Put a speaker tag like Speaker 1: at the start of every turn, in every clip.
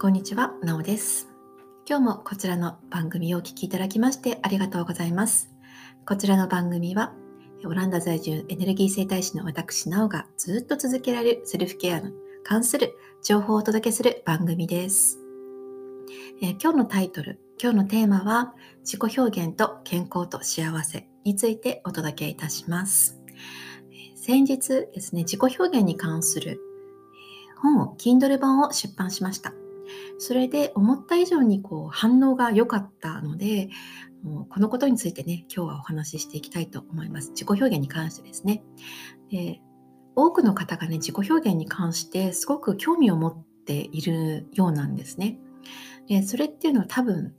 Speaker 1: こんにちは、なおです。今日もこちらの番組をお聞きいただきましてありがとうございます。こちらの番組は、オランダ在住エネルギー生態師の私、なおがずっと続けられるセルフケアに関する情報をお届けする番組です。え今日のタイトル、今日のテーマは、自己表現と健康と幸せについてお届けいたします。先日ですね、自己表現に関する本を、Kindle 本を出版しました。それで思った以上にこう反応が良かったので、もうこのことについてね、今日はお話ししていきたいと思います。自己表現に関してですね。で多くの方がね、自己表現に関してすごく興味を持っているようなんですね。でそれっていうのは多分、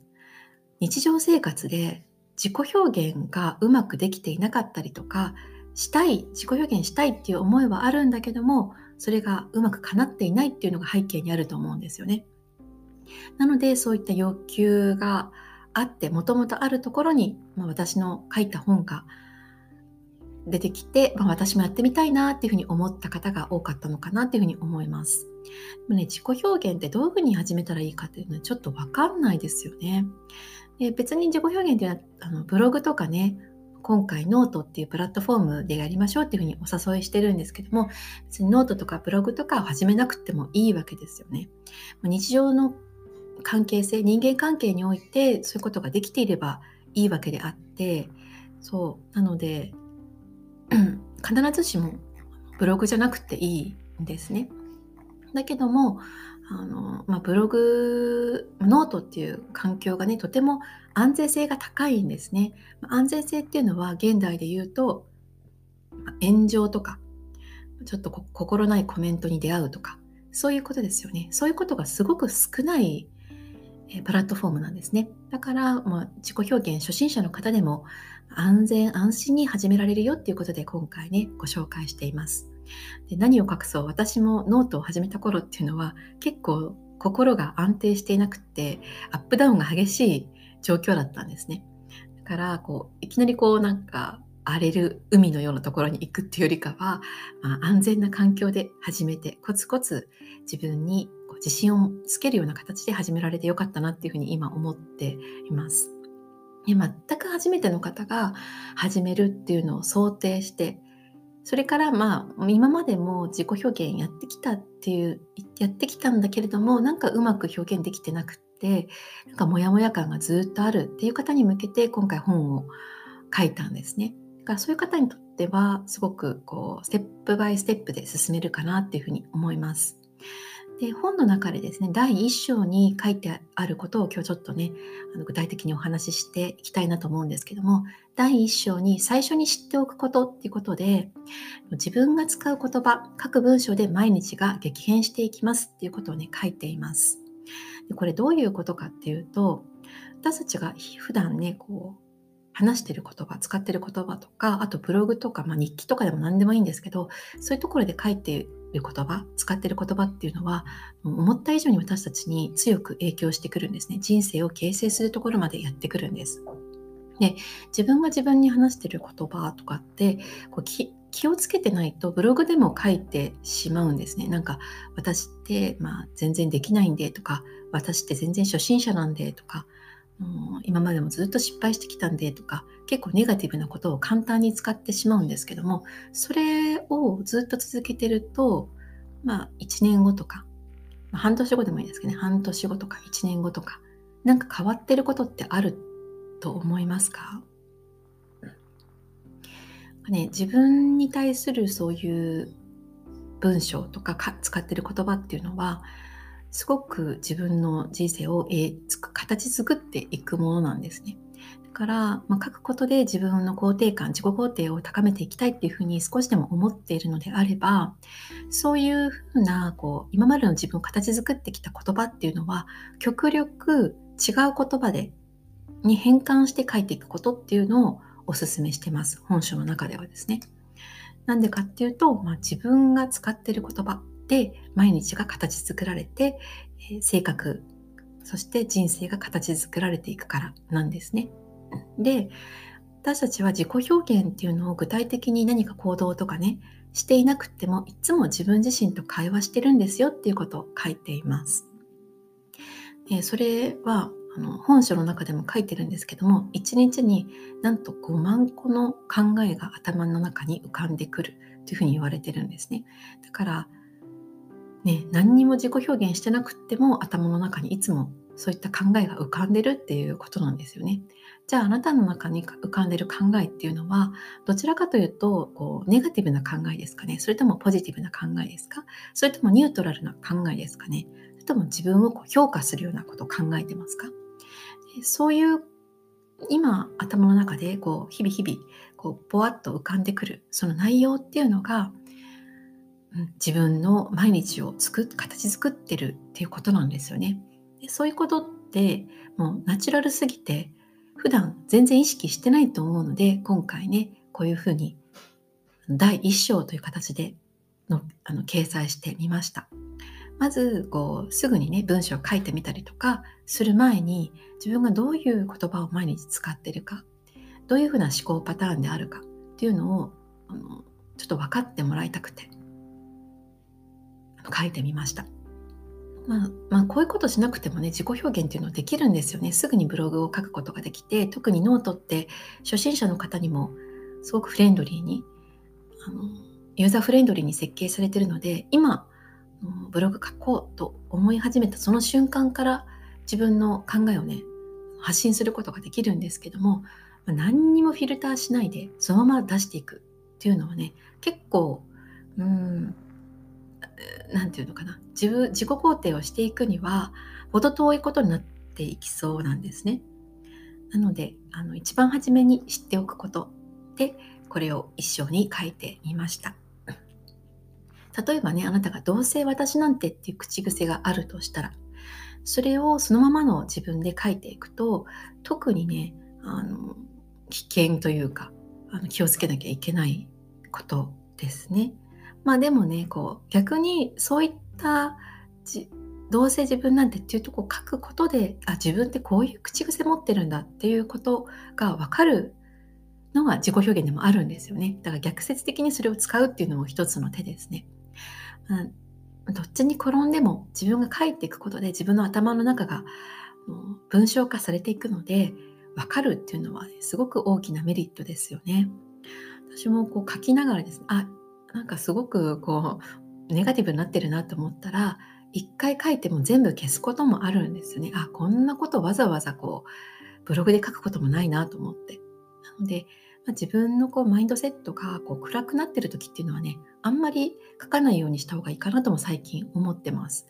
Speaker 1: 日常生活で自己表現がうまくできていなかったりとか、したい、自己表現したいっていう思いはあるんだけども、それがうまく叶っていないっていうのが背景にあると思うんですよね。なのでそういった欲求があってもともとあるところに、まあ、私の書いた本が出てきて、まあ、私もやってみたいなっていうふうに思った方が多かったのかなっていうふうに思います。でもね、自己表現ってどういうふうに始めたらいいかっていうのはちょっとわかんないですよね。で別に自己表現っていうのはあのブログとかね今回ノートっていうプラットフォームでやりましょうっていうふうにお誘いしてるんですけども別にノートとかブログとかを始めなくてもいいわけですよね。日常の関係性人間関係においてそういうことができていればいいわけであってそうなので 必ずしもブログじゃなくていいんですね。だけどもあの、まあ、ブログノートっていう環境がねとても安全性が高いんですね。安全性っていうのは現代で言うと炎上とかちょっと心ないコメントに出会うとかそういうことですよね。そういうことがすごく少ないえプラットフォームなんですね。だから、まあ、自己表現初心者の方でも安全安心に始められるよっていうことで今回ねご紹介しています。で何を隠そう私もノートを始めた頃っていうのは結構心が安定していなくってアップダウンが激しい状況だったんですね。だからこういきなりこうなんか荒れる海のようなところに行くっていうよりかは、まあ、安全な環境で始めてコツコツ自分に自信をつけるような形で始められてよかったなっていうふうに今思っています。で全く初めての方が始めるっていうのを想定してそれからまあ今までも自己表現やってきたっていうやってきたんだけれどもなんかうまく表現できてなくってなんかモヤモヤ感がずっとあるっていう方に向けて今回本を書いたんですね。だからそういう方にとってはすごくこうステップバイステップで進めるかなっていうふうに思います。で本の中でですね第1章に書いてあることを今日ちょっとねあの具体的にお話ししていきたいなと思うんですけども第1章に最初に知っておくことっていうことで自分が使う言葉各文章で毎日が激変していきますっていうことをね書いています。でこれどういうことかっていうと私たちが普段ねこう話してる言葉使ってる言葉とかあとブログとか、まあ、日記とかでも何でもいいんですけどそういうところで書いている言葉使ってる言葉っていうのは思った以上に私たちに強く影響してくるんですね。人生を形成するところまでやってくるんです。で自分が自分に話してる言葉とかってこう気気をつけてないとブログでも書いてしまうんですね。なんか私って、まあ、全然できないんでとか私って全然初心者なんでとかもう今までもずっと失敗してきたんでとか結構ネガティブなことを簡単に使ってしまうんですけどもそれをずっと続けてるとまあ1年後とか、まあ半年後でもいいですけどね半年後とか1年後とかなんか変わってることってあると思いますか？ね、自分に対するそういう文章とかか使ってる言葉っていうのはすごく自分の人生を、えーつく形作っていくものなんですね。だから、まあ、書くことで自分の肯定感自己肯定を高めていきたいっていうふうに少しでも思っているのであればそういうふうなこう今までの自分を形作ってきた言葉っていうのは極力違う言葉でに変換して書いていくことっていうのをお勧めしてます本書の中ではですね。なんでかっていうと、まあ、自分が使っている言葉で毎日が形作られて、えー性格そして人生が形作られていくからなんですね。で私たちは自己表現っていうのを具体的に何か行動とかねしていなくてもいつも自分自身と会話してるんですよっていうことを書いています。えそれはあの本書の中でも書いてるんですけども1日になんと5万個の考えが頭の中に浮かんでくるというふうに言われてるんですね。だからね何にも自己表現してなくっても頭の中にいつもそういった考えが浮かんでるっていうことなんですよね。じゃああなたの中に浮かんでる考えっていうのはどちらかというとこうネガティブな考えですかね。それともポジティブな考えですか。それともニュートラルな考えですかね。それとも自分をこう評価するようなことを考えてますか。そういう今頭の中でこう日々日々こうぼわっと浮かんでくるその内容っていうのが、自分の毎日を作形作ってるっていうことなんですよね。でそういうことってもうナチュラルすぎて普段全然意識してないと思うので今回ねこういうふうに第1章という形でのあの掲載してみました。まずこうすぐにね文章を書いてみたりとかする前に自分がどういう言葉を毎日使ってるかどういうふうな思考パターンであるかっていうのをあのちょっと分かってもらいたくて書いてみました。まあ、まあ、こういうことしなくてもね自己表現っていうのはできるんですよねすぐにブログを書くことができて特にノートって初心者の方にもすごくフレンドリーにあのユーザーフレンドリーに設計されてるので今ブログ書こうと思い始めたその瞬間から自分の考えをね発信することができるんですけども何にもフィルターしないでそのまま出していくっていうのはね結構うん何て言うのかな自分自己肯定をしていくには程遠いことになっていきそうなんですね。なのであの一番初めに知っておくことでこれを一緒に書いてみました。例えばねあなたが「どうせ私なんて」っていう口癖があるとしたらそれをそのままの自分で書いていくと特にねあの危険というかあの気をつけなきゃいけないことですね。まあでもねこう逆にそういったどうせ自分なんてっていうとこを書くことであ自分ってこういう口癖持ってるんだっていうことが分かるのが自己表現でもあるんですよねだから逆説的にそれを使うっていうのも一つの手ですね。どっちに転んでも自分が書いていくことで自分の頭の中が文章化されていくので分かるっていうのは、すごく大きなメリットですよね。私もこう書きながらですねあなんかすごくこうネガティブになってるなと思ったら一回書いても全部消すこともあるんですよね。あこんなことわざわざこうブログで書くこともないなと思って。なので、まあ、自分のこうマインドセットがこう暗くなってる時っていうのはねあんまり書かないようにした方がいいかなとも最近思ってます。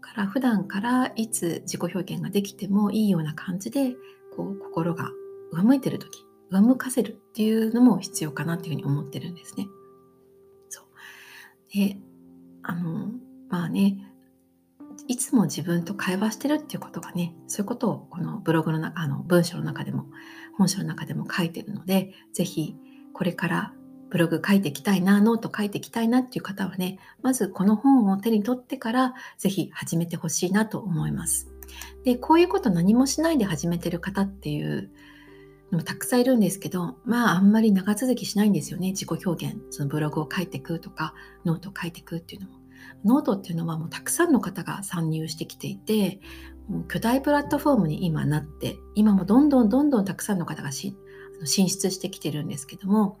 Speaker 1: だから普段からいつ自己表現ができてもいいような感じでこう心が上向いてる時上向かせるっていうのも必要かなっていうふうに思ってるんですね。であのまあねいつも自分と会話してるっていうことがねそういうことをこのブログの中あの文章の中でも本書の中でも書いてるので是非これからブログ書いていきたいなノート書いていきたいなっていう方はねまずこの本を手に取ってから是非始めてほしいなと思います。でこういうこと何もしないで始めてる方っていうでもたくさんいるんですけど、まああんまり長続きしないんですよね。自己表現。そのブログを書いていくとか、ノートを書いていくっていうのも。ノートっていうのはもうたくさんの方が参入してきていて、もう巨大プラットフォームに今なって、今もどんどんどんどんたくさんの方がし進出してきてるんですけども、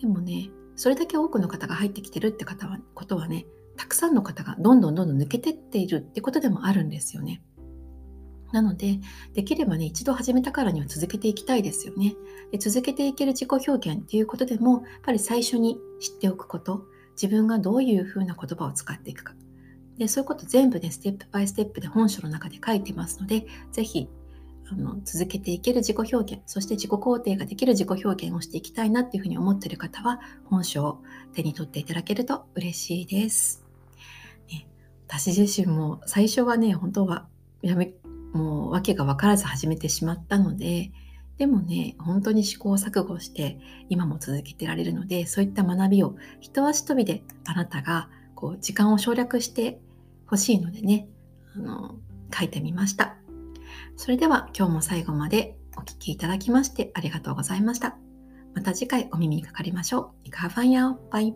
Speaker 1: でもね、それだけ多くの方が入ってきてるって方はことはね、たくさんの方がどんどんどんどん抜けてっているってことでもあるんですよね。なので、できればね、一度始めたからには続けていきたいですよね。で続けていける自己表現っていうことでも、やっぱり最初に知っておくこと、自分がどういうふうな言葉を使っていくか。でそういうこと全部ね、ステップバイステップで本書の中で書いてますので、ぜひあの続けていける自己表現、そして自己肯定ができる自己表現をしていきたいなっていうふうに思ってる方は、本書を手に取っていただけると嬉しいです。ね、私自身も最初はね、本当はやめもう訳が分からず始めてしまったのででもね本当に試行錯誤して今も続けてられるのでそういった学びを一足飛びであなたがこう時間を省略してほしいのでねあの書いてみました。それでは今日も最後までお聴きいただきましてありがとうございました。また次回お耳にかかりましょう。いかがファンヤオバイ